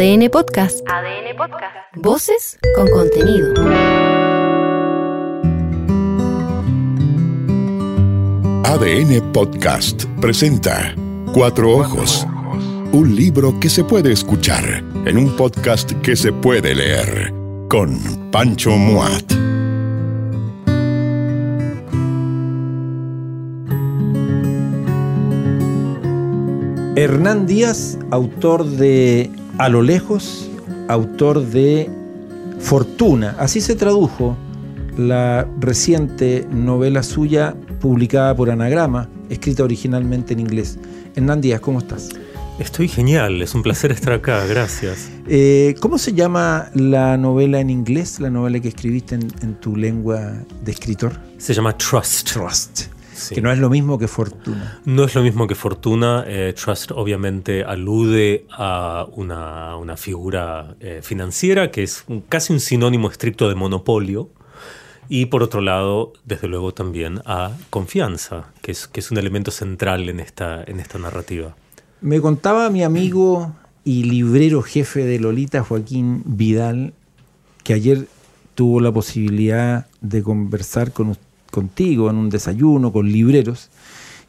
ADN Podcast. ADN Podcast. Voces con contenido. ADN Podcast presenta Cuatro Ojos. Un libro que se puede escuchar en un podcast que se puede leer con Pancho Muat. Hernán Díaz, autor de A lo lejos, autor de Fortuna. Así se tradujo la reciente novela suya publicada por Anagrama, escrita originalmente en inglés. Hernán Díaz, ¿cómo estás? Estoy genial, es un placer estar acá, gracias. Eh, ¿Cómo se llama la novela en inglés, la novela que escribiste en, en tu lengua de escritor? Se llama Trust. Trust. Sí. Que no es lo mismo que Fortuna. No es lo mismo que Fortuna. Eh, Trust obviamente alude a una, una figura eh, financiera que es un, casi un sinónimo estricto de monopolio. Y por otro lado, desde luego también a confianza, que es, que es un elemento central en esta, en esta narrativa. Me contaba mi amigo y librero jefe de Lolita, Joaquín Vidal, que ayer tuvo la posibilidad de conversar con usted contigo en un desayuno con libreros,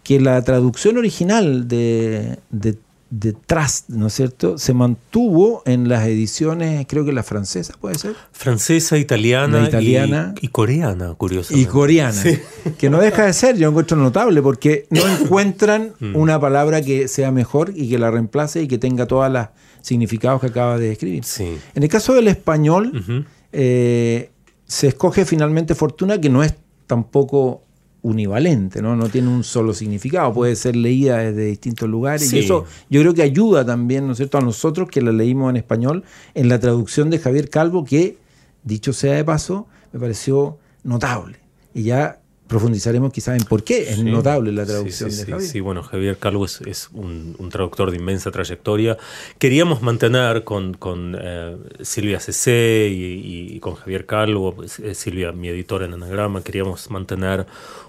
que la traducción original de, de, de, Trust, ¿no es cierto?, se mantuvo en las ediciones, creo que la francesa, ¿puede ser? Francesa, italiana, la italiana y, y, coreana, curiosamente. Y coreana, sí. que no deja de ser, yo encuentro notable, porque no encuentran una palabra que sea mejor y que la reemplace y que tenga todos los significados que acaba de describir. Sí. En el caso del español, uh -huh. eh, se escoge finalmente fortuna, que no es tampoco univalente, ¿no? No tiene un solo significado, puede ser leída desde distintos lugares sí. y eso yo creo que ayuda también, ¿no es cierto?, a nosotros que la leímos en español en la traducción de Javier Calvo que, dicho sea de paso, me pareció notable. Y ya profundizaremos quizás en por qué es sí, notable la traducción sí, sí, de Javier. Sí, bueno, Javier Calvo es, es un, un, traductor de inmensa trayectoria. Queríamos mantener con, con eh, Silvia Cecé y, y, con Javier Calvo, pues, Silvia, mi editora en Anagrama, queríamos mantener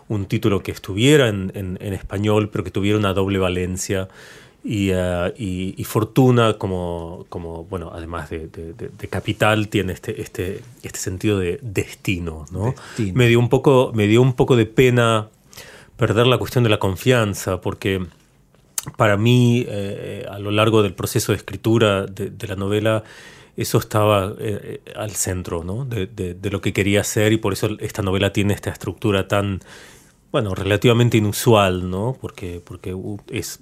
un título que estuviera en, en, en español, pero que tuviera una doble valencia. Y, uh, y, y, Fortuna, como, como bueno, además de, de, de, capital, tiene este, este, este sentido de destino, ¿no? Destino. Me, dio un poco, me dio un poco de pena perder la cuestión de la confianza, porque para mí, eh, a lo largo del proceso de escritura de, de la novela, eso estaba eh, al centro ¿no? de, de, lo que quería hacer y por eso esta novela tiene esta estructura tan, bueno, relativamente inusual, ¿no? Porque, porque es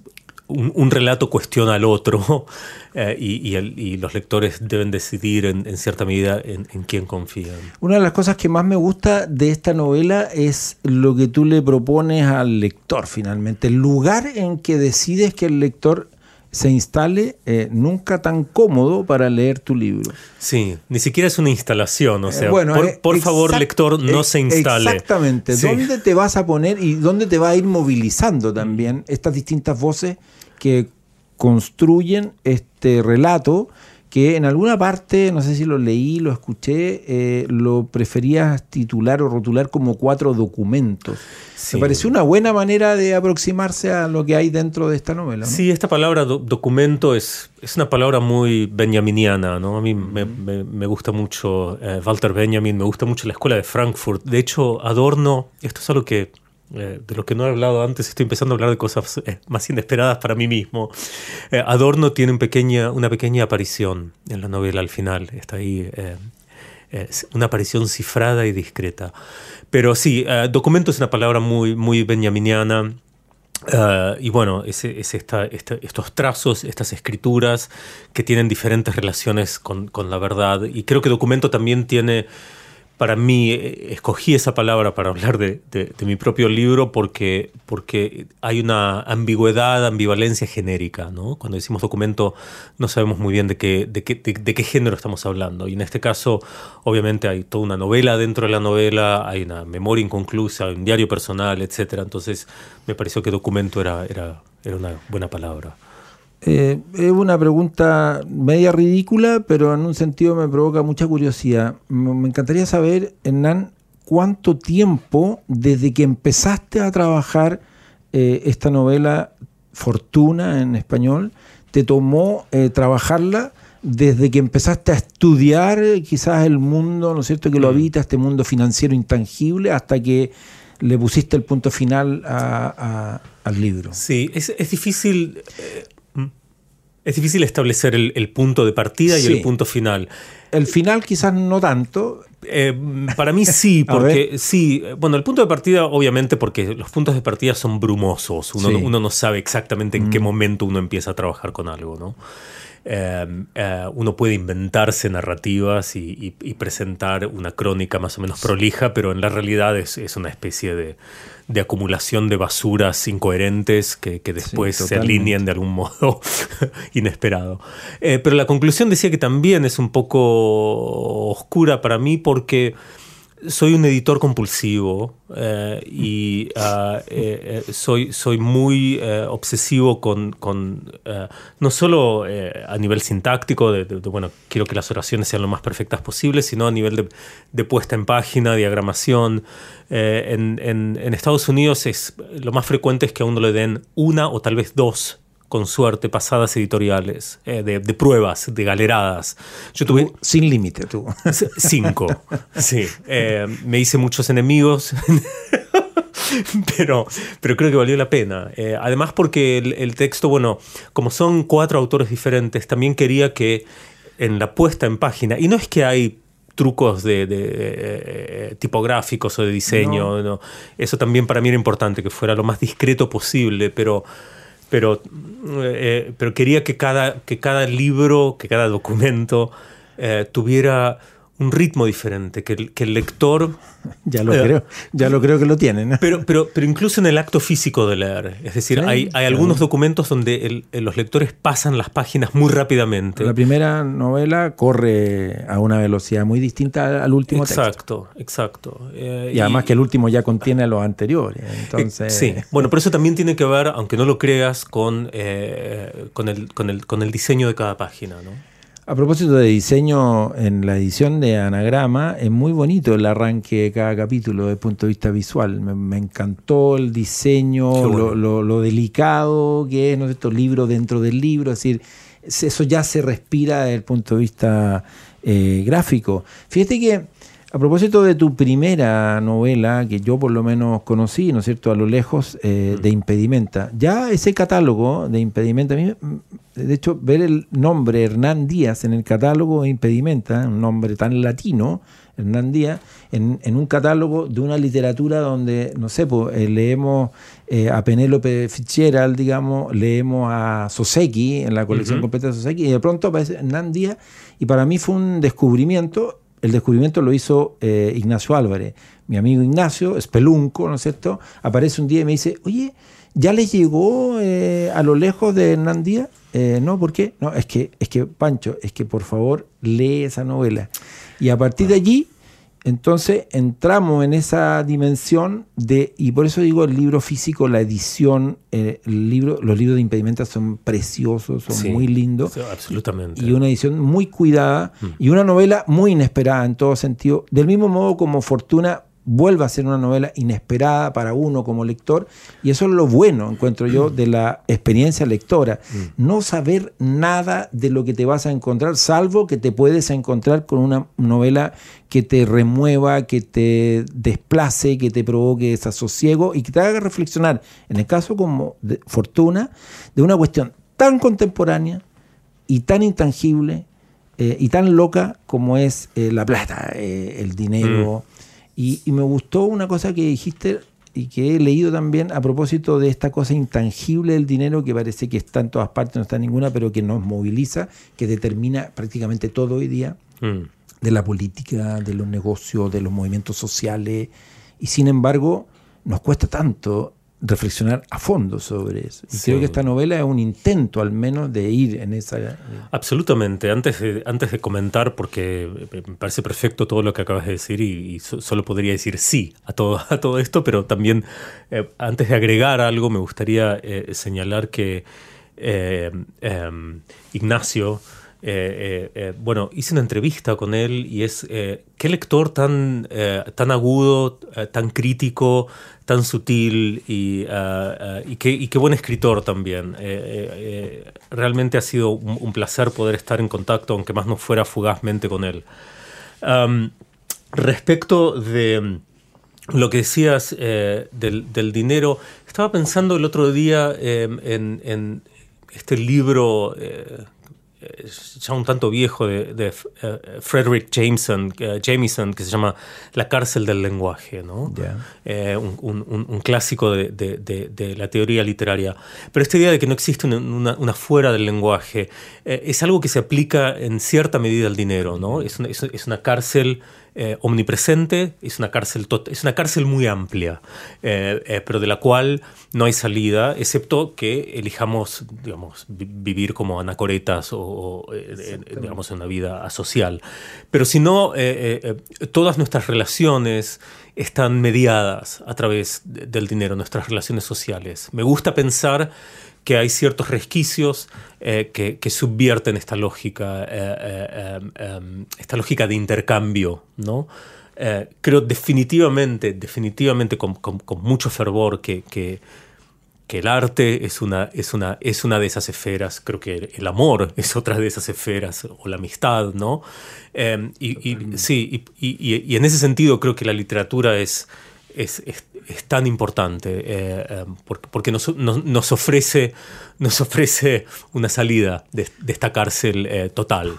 un, relato cuestiona al otro eh, y, los lectores deben decidir en, cierta medida en, quién confían. Una de las cosas que más me gusta de esta novela es lo que tú le propones al lector finalmente, el lugar en que decides que el lector se instale eh, nunca tan cómodo para leer tu libro. Sí, ni siquiera es una instalación, o sea, eh, bueno, por, por favor, lector, no se instale. Exactamente, sí. ¿dónde te vas a poner y dónde te va a ir movilizando también estas distintas voces que construyen este relato que en alguna parte, no sé si lo leí, lo escuché, eh, lo preferías titular o rotular como cuatro documentos. Sí. Me pareció una buena manera de aproximarse a lo que hay dentro de esta novela. ¿no? Sí, esta palabra do documento es, es una palabra muy benjaminiana, ¿no? A mí me, me, gusta mucho eh, Walter Benjamin, me gusta mucho la escuela de Frankfurt. De hecho, Adorno, esto es algo que eh, de lo que no he hablado antes, estoy empezando a hablar de cosas eh, más inesperadas para mí mismo. Eh, Adorno tiene una pequeña aparición en la novela al final, está ahí, una aparición cifrada y discreta. Pero sí, documento es una palabra muy, benjaminiana. y bueno, es, estos trazos, estas escrituras que tienen diferentes relaciones con la verdad. Y creo que documento también tiene para mí, eh, escogí esa palabra para hablar de, mi propio libro porque, porque hay una ambigüedad, ambivalencia genérica. ¿no? Cuando decimos documento no sabemos muy bien de qué, de, qué, de, qué género estamos hablando. Y en este caso, obviamente, hay toda una novela dentro de la novela, hay una memoria inconclusa, un diario personal, etc. Entonces, me pareció que documento era, era, era una buena palabra. Eh, es una pregunta media ridícula, pero en un sentido me provoca mucha curiosidad. Me encantaría saber, Hernán, cuánto tiempo desde que empezaste a trabajar eh, esta novela Fortuna en español te tomó eh, trabajarla desde que empezaste a estudiar quizás el mundo, ¿no es cierto?, que lo mm. habita, este mundo financiero intangible, hasta que le pusiste el punto final al libro. Sí, es, difícil... Es difícil establecer el, punto de partida y el punto final. El final quizás no tanto. Eh, para mí sí, porque sí, bueno, el punto de partida obviamente porque los puntos de partida son brumosos, uno, uno no sabe exactamente en qué mm. momento uno empieza a trabajar con algo, ¿no? Em, eh, uno puede inventarse narrativas y, presentar una crónica más o menos prolija, pero en la realidad es, una especie de, acumulación de basuras incoherentes que, después se alinean de algún modo inesperado. Eh, pero la conclusión decía que también es un poco oscura para mí porque soy un editor compulsivo eh, y ah, eh, eh, soy, soy muy obsesivo con, con no solo a nivel sintáctico, de, bueno, quiero que las oraciones sean lo más perfectas posibles, sino a nivel de, puesta en página, diagramación. En, en, en, Estados Unidos es, lo más frecuente es que a uno le den una o tal vez dos con suerte, pasadas editoriales, eh, de, pruebas, de galeradas. Yo tuve... sin límite, tú. Cinco, sí. Eh, me hice muchos enemigos. pero, pero creo que valió la pena. Eh, además porque el, texto, bueno, como son cuatro autores diferentes, también quería que en la puesta en página, y no es que hay trucos de, tipográficos o de diseño, eso también para mí era importante, que fuera lo más discreto posible, pero pero, eh, pero quería que cada, que cada libro, que cada documento eh, tuviera un ritmo diferente, que el, que el lector... Ya lo, creo, ya lo creo que lo tienen. Pero, pero, pero incluso en el acto físico de leer. Es decir, hay, hay algunos documentos donde los lectores pasan las páginas muy rápidamente. La primera novela corre a una velocidad muy distinta al último exacto, Exacto, eh, y además que el último ya contiene a los anteriores. Entonces... Sí, bueno, pero eso también tiene que ver, aunque no lo creas, con, eh, con, el, con, el, con el diseño de cada página, ¿no? A propósito de diseño, en la edición de Anagrama es muy bonito el arranque de cada capítulo desde el punto de vista visual. Me, encantó el diseño, lo, delicado que es, ¿no es libro dentro del libro, es decir, eso ya se respira desde el punto de vista eh, gráfico. Fíjate que a propósito de tu primera novela, que yo por lo menos conocí, ¿no es cierto?, a lo lejos, eh, de Impedimenta, ya ese catálogo de Impedimenta, a mí, mm, de hecho, ver el nombre Hernán Díaz en el catálogo de Impedimenta, un nombre tan latino, Hernán Díaz, en, un catálogo de una literatura donde, no sé, pues, eh, leemos eh, a Penélope Fitzgerald, digamos, leemos a Soseki, en la colección completa de Soseki, y de pronto aparece Hernán Díaz, y para mí fue un descubrimiento el descubrimiento lo hizo eh, Ignacio Álvarez. Mi amigo Ignacio, espelunco, ¿no es cierto? Aparece un día y me dice, oye, ¿ya le llegó eh, a lo lejos de Hernán Díaz? Eh, no, ¿por qué? No, es que, es que, Pancho, es que por favor lee esa novela. Y a partir de allí entonces entramos en esa dimensión de, y por eso digo el libro físico, la edición, eh, el libro, los libros de impedimenta son preciosos, son muy lindos. absolutamente. Y una edición muy cuidada mm. y una novela muy inesperada en todo sentido. Del mismo modo como Fortuna vuelva a ser una novela inesperada para uno como lector. Y eso es lo bueno, encuentro yo, de la experiencia lectora. Mm. No saber nada de lo que te vas a encontrar, salvo que te puedes encontrar con una novela que te remueva, que te desplace, que te provoque desasosiego y que te haga reflexionar, en el caso como de Fortuna, de una cuestión tan contemporánea y tan intangible eh, y tan loca como es eh, la plata, eh, el dinero. Mm. Y, me gustó una cosa que dijiste y que he leído también a propósito de esta cosa intangible del dinero que parece que está en todas partes, no está en ninguna, pero que nos moviliza, que determina prácticamente todo hoy día, mm. de la política, de los negocios, de los movimientos sociales, y sin embargo nos cuesta tanto reflexionar a fondo sobre eso. Y creo que esta novela es un intento al menos de ir en esa... Eh, Absolutamente. Antes de, antes de comentar, porque me parece perfecto todo lo que acabas de decir y, solo podría decir sí a todo, a todo esto, pero también eh, antes de agregar algo me gustaría eh, señalar que em, Ignacio bueno, hice una entrevista con él y es qué lector tan, tan agudo, tan crítico, tan sutil y, qué, buen escritor también. realmente ha sido un, placer poder estar en contacto, aunque más no fuera fugazmente con él. respecto de lo que decías eh, del, dinero, estaba pensando el otro día em, en, este libro eh, eh, ya un tanto viejo de, Frederick Jameson, Jameson, que se llama La cárcel del lenguaje, ¿no? un, clásico de, la teoría literaria. Pero esta idea de que no existe una, fuera del lenguaje es algo que se aplica en cierta medida al dinero, ¿no? Es es una cárcel eh, omnipresente, es una, cárcel es una cárcel muy amplia, eh, eh, pero de la cual no hay salida, excepto que elijamos digamos, vivir como anacoretas o, digamos, en una vida asocial. Pero si no, todas nuestras relaciones están mediadas a través del dinero, nuestras relaciones sociales. Me gusta pensar que hay ciertos resquicios eh, que, subvierten esta lógica, eh, eh, em, esta lógica de intercambio, ¿no? creo definitivamente, definitivamente con, mucho fervor que, que, el arte es una, es, una, es una de esas esferas, creo que el amor es otra de esas esferas, o la amistad, ¿no? Em, y, sí, y, en ese sentido creo que la literatura es, es, tan importante eh, eh, porque, nos, ofrece, nos ofrece una salida de, esta cárcel eh, total.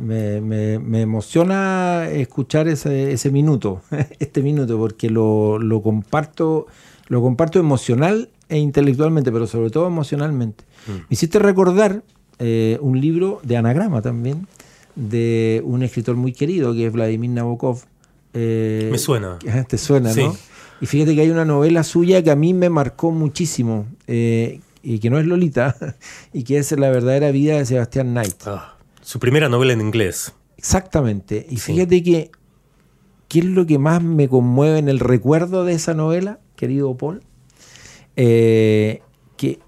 me, emociona escuchar ese, minuto, este minuto, porque lo, comparto, lo comparto emocional e intelectualmente, pero sobre todo emocionalmente. Mm. Me hiciste recordar un libro de anagrama también, de un escritor muy querido que es Vladimir Nabokov, eh, me suena. Te suena, ¿no? Y fíjate que hay una novela suya que a mí me marcó muchísimo, eh, y que no es Lolita, y que es La verdadera vida de Sebastián Knight. Ah, su primera novela en inglés. Exactamente. Y fíjate que, ¿qué es lo que más me conmueve en el recuerdo de esa novela, querido Paul? Eh, que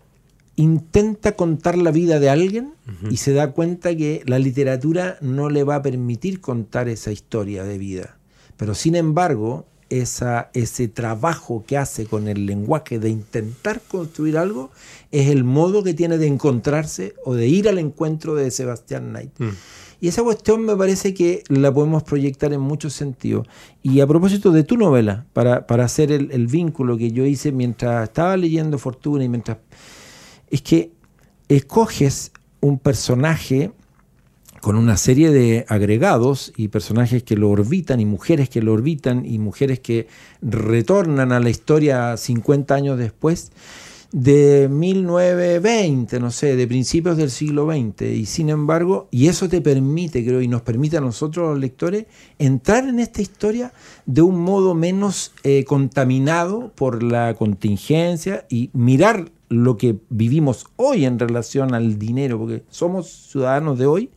intenta contar la vida de alguien y se da cuenta que la literatura no le va a permitir contar esa historia de vida. Pero sin embargo, esa, ese trabajo que hace con el lenguaje de intentar construir algo es el modo que tiene de encontrarse o de ir al encuentro de Sebastián Knight. Mm. Y esa cuestión me parece que la podemos proyectar en muchos sentidos. Y a propósito de tu novela, para, hacer el, el, vínculo que yo hice mientras estaba leyendo Fortuna y mientras... Es que escoges un personaje con una serie de agregados y personajes que lo orbitan y mujeres que lo orbitan y mujeres que retornan a la historia 50 años después de 1920, no sé, de principios del siglo XX. Y sin embargo, y eso te permite, creo, y nos permite a nosotros los lectores, entrar en esta historia de un modo menos eh, contaminado por la contingencia y mirar lo que vivimos hoy en relación al dinero, porque somos ciudadanos de hoy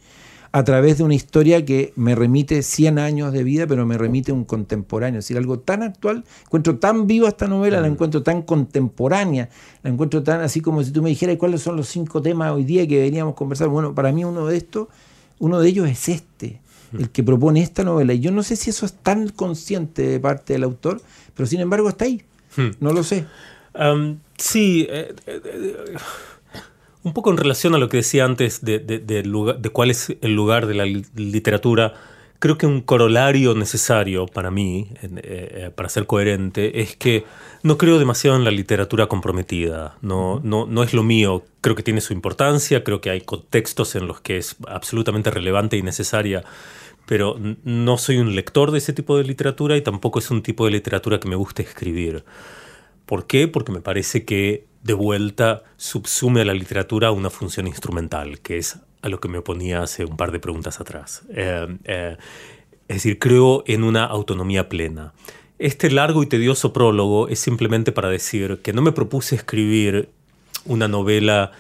a través de una historia que me remite 100 años de vida, pero me remite un contemporáneo. Es decir, algo tan actual, encuentro tan viva esta novela, la encuentro tan contemporánea, la encuentro tan así como si tú me dijeras cuáles son los cinco temas hoy día que deberíamos conversar. Bueno, para mí uno de estos, uno de ellos es este, mm. el que propone esta novela. Y yo no sé si eso es tan consciente de parte del autor, pero sin embargo está ahí. Hmm. No lo sé. sí. Eh, eh, eh, un poco en relación a lo que decía antes de, de, cuál es el lugar de la literatura, creo que un corolario necesario para mí, eh, eh, para ser coherente, es que no creo demasiado en la literatura comprometida. No, no, no es lo mío. Creo que tiene su importancia, creo que hay contextos en los que es absolutamente relevante y necesaria pero no soy un lector de ese tipo de literatura y tampoco es un tipo de literatura que me guste escribir. ¿Por qué? Porque me parece que de vuelta subsume a la literatura una función instrumental, que es a lo que me oponía hace un par de preguntas atrás. Eh, eh, es decir, creo en una autonomía plena. Este largo y tedioso prólogo es simplemente para decir que no me propuse escribir una novela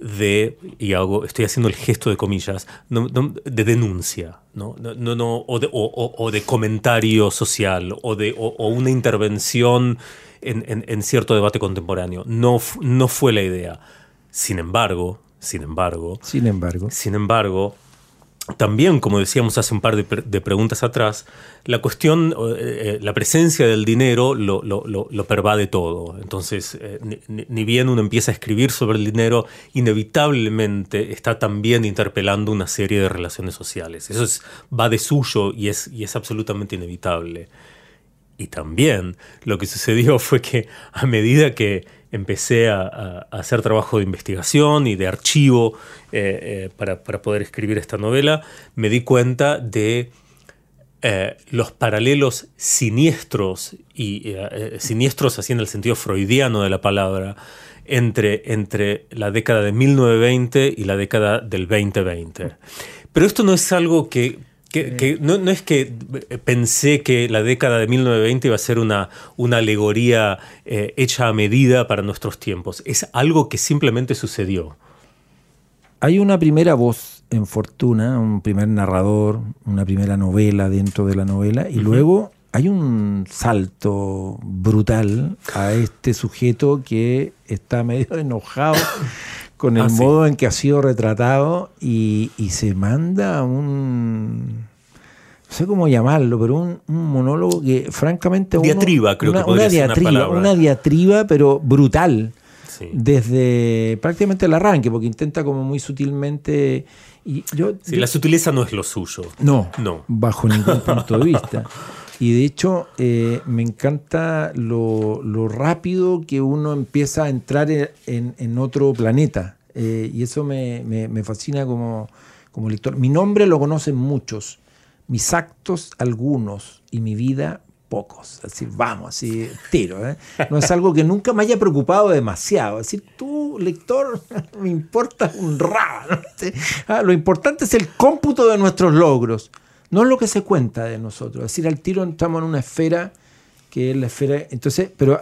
de, y hago, estoy haciendo el gesto de comillas, de denuncia, ¿no? No, no, o, de, o, de comentario social, o, de, o, una intervención en, cierto debate contemporáneo. No, no fue la idea. Sin embargo, Sin embargo, sin embargo, sin embargo, también, como decíamos hace un par de, preguntas atrás, la cuestión, eh, eh, la presencia del dinero lo, lo, pervade todo. Entonces, eh, ni, bien uno empieza a escribir sobre el dinero, inevitablemente está también interpelando una serie de relaciones sociales. Eso es, va de suyo y es, y es absolutamente inevitable. Y también lo que sucedió fue que a medida que empecé a, hacer trabajo de investigación y de archivo eh, eh, para, poder escribir esta novela, me di cuenta de eh, los paralelos siniestros, y siniestros así en el sentido freudiano de la palabra, entre, entre la década de 1920 y la década del 2020. Pero esto no es algo que que, no, es que pensé que la década de 1920 iba a ser una, una alegoría eh, hecha a medida para nuestros tiempos. Es algo que simplemente sucedió. Hay una primera voz en Fortuna, un primer narrador, una primera novela dentro de la novela, y luego hay un salto brutal a este sujeto que está medio enojado con el ah, modo en que ha sido retratado y, se manda un no sé cómo llamarlo, pero un, monólogo que francamente... Diatriba, creo que podría una diatriba, ser una, una diatriba, pero brutal. Desde prácticamente el arranque, porque intenta como muy sutilmente... Y yo, la sutileza no es lo suyo. No, no. bajo ningún punto de vista. Y de hecho, eh, me encanta lo, rápido que uno empieza a entrar en, otro planeta. Eh, y eso me, fascina como, como, lector. Mi nombre lo conocen muchos, mis actos algunos y mi vida pocos. Así, vamos, así, tiro. ¿eh? No es algo que nunca me haya preocupado demasiado. Decir, tú, lector, me importa un raro. Ah, lo importante es el cómputo de nuestros logros no es lo que se cuenta de nosotros. Es decir, al tiro entramos en una esfera que es la esfera. Entonces, pero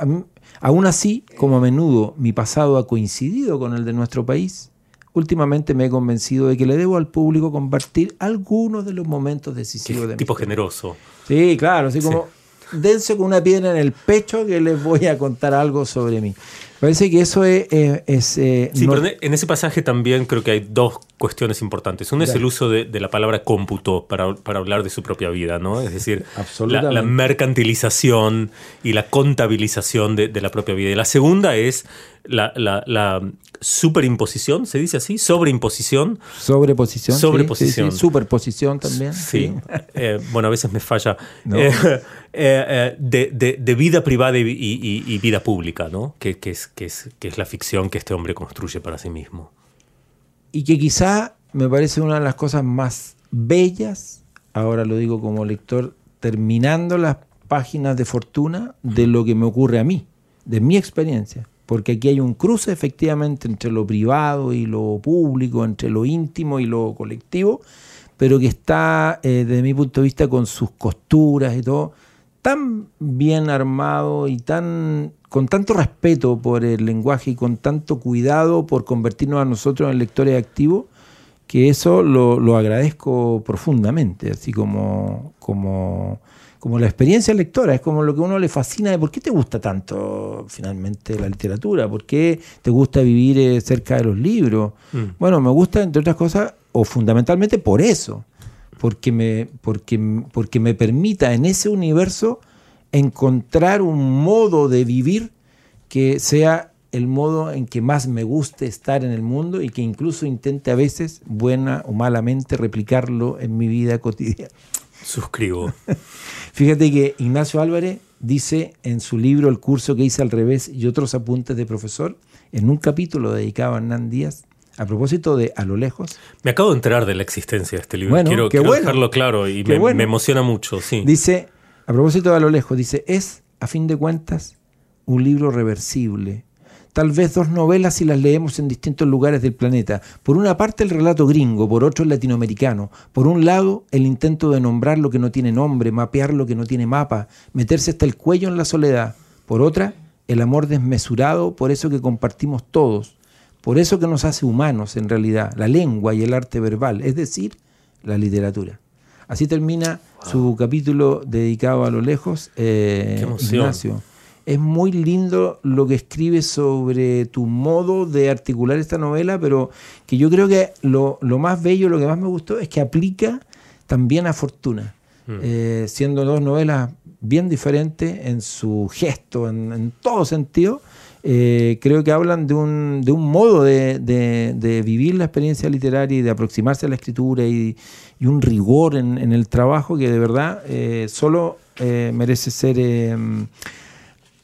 aún así, como a menudo mi pasado ha coincidido con el de nuestro país, últimamente me he convencido de que le debo al público compartir algunos de los momentos decisivos de Tipo generoso. Sí, claro, así como dense con una piedra en el pecho que les voy a contar algo sobre mí. Parece que eso es... Eh, sí, pero en ese pasaje también creo que hay dos cuestiones importantes. Una es el uso de, la palabra cómputo para, hablar de su propia vida, ¿no? Es decir, la, mercantilización y la contabilización de, la propia vida. Y la segunda es la, superimposición, ¿se dice así? Sobreimposición. Sobreposición. Sobreposición. Superposición también. Sí. Eh, bueno, a veces me falla. Eh, de, vida privada y, vida pública, ¿no? Que, que, es, que, es, que es la ficción que este hombre construye para sí mismo y que quizá me parece una de las cosas más bellas, ahora lo digo como lector, terminando las páginas de fortuna de lo que me ocurre a mí, de mi experiencia. Porque aquí hay un cruce efectivamente entre lo privado y lo público, entre lo íntimo y lo colectivo, pero que está, eh, desde mi punto de vista, con sus costuras y todo, tan bien armado y tan con tanto respeto por el lenguaje y con tanto cuidado por convertirnos a nosotros en lectores activos, que eso lo, agradezco profundamente, así como, como, como la experiencia lectora, es como lo que a uno le fascina de por qué te gusta tanto finalmente la literatura, por qué te gusta vivir eh, cerca de los libros. Mm. Bueno, me gusta, entre otras cosas, o fundamentalmente por eso, porque me, porque, porque me permita en ese universo encontrar un modo de vivir que sea el modo en que más me guste estar en el mundo y que incluso intente a veces, buena o malamente, replicarlo en mi vida cotidiana. Suscribo. Fíjate que Ignacio Álvarez dice en su libro El curso que hice al revés y otros apuntes de profesor, en un capítulo dedicado a Hernán Díaz, a propósito de A lo lejos. Me acabo de enterar de la existencia de este libro. quiero, dejarlo claro y me, me, emociona mucho. Sí. Dice, a propósito de a lo lejos, dice, es, a fin de cuentas, un libro reversible. Tal vez dos novelas si las leemos en distintos lugares del planeta. Por una parte el relato gringo, por otro el latinoamericano. Por un lado el intento de nombrar lo que no tiene nombre, mapear lo que no tiene mapa, meterse hasta el cuello en la soledad. Por otra, el amor desmesurado por eso que compartimos todos, por eso que nos hace humanos en realidad, la lengua y el arte verbal, es decir, la literatura. Así termina su capítulo dedicado a lo lejos, eh, Ignacio. Es muy lindo lo que escribe sobre tu modo de articular esta novela, pero que yo creo que lo, más bello, lo que más me gustó es que aplica también a Fortuna, mm. eh, siendo dos novelas bien diferentes en su gesto, en, todo sentido. Eh, creo que hablan de un, de un modo de, vivir la experiencia literaria y de aproximarse a la escritura y, un rigor en, el trabajo que de verdad eh, solo merece ser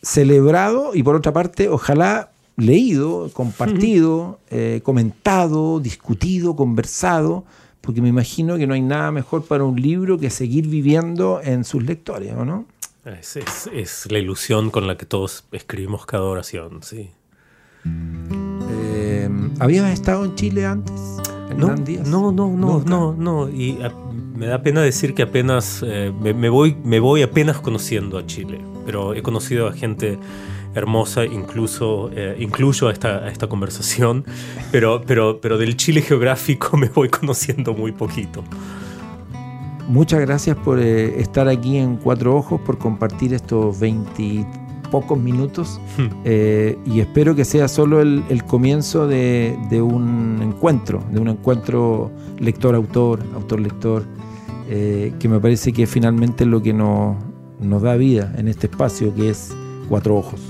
celebrado y por otra parte, ojalá leído, compartido, eh, comentado, discutido, conversado, porque me imagino que no hay nada mejor para un libro que seguir viviendo en sus lectores, ¿o no? Es, la ilusión con la que todos escribimos cada oración, sí. Eh, ¿Habías estado en Chile antes? no, no, no, no, no, no, Y me da pena decir que apenas eh, me, voy, me voy apenas conociendo a Chile, pero he conocido a gente hermosa, incluso eh, incluyo a esta, esta conversación, pero, pero, pero del Chile geográfico me voy conociendo muy poquito. Muchas gracias por eh, estar aquí en Cuatro Ojos, por compartir estos 20 pocos minutos hmm. eh, y espero que sea solo el, comienzo de, un encuentro, de un encuentro lector-autor, autor-lector, eh, que me parece que finalmente es lo que nos, nos da vida en este espacio que es Cuatro Ojos.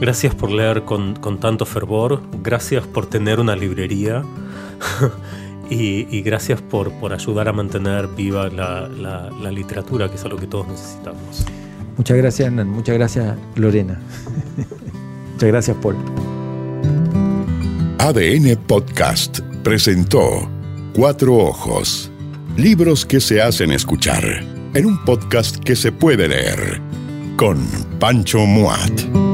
Gracias por leer con, tanto fervor, gracias por tener una librería y, gracias por, por ayudar a mantener viva la, la literatura, que es algo que todos necesitamos. Muchas gracias, Hernán. Muchas gracias, Lorena. Muchas gracias, Paul. ADN Podcast presentó Cuatro Ojos. Libros que se hacen escuchar en un podcast que se puede leer con Pancho Muat.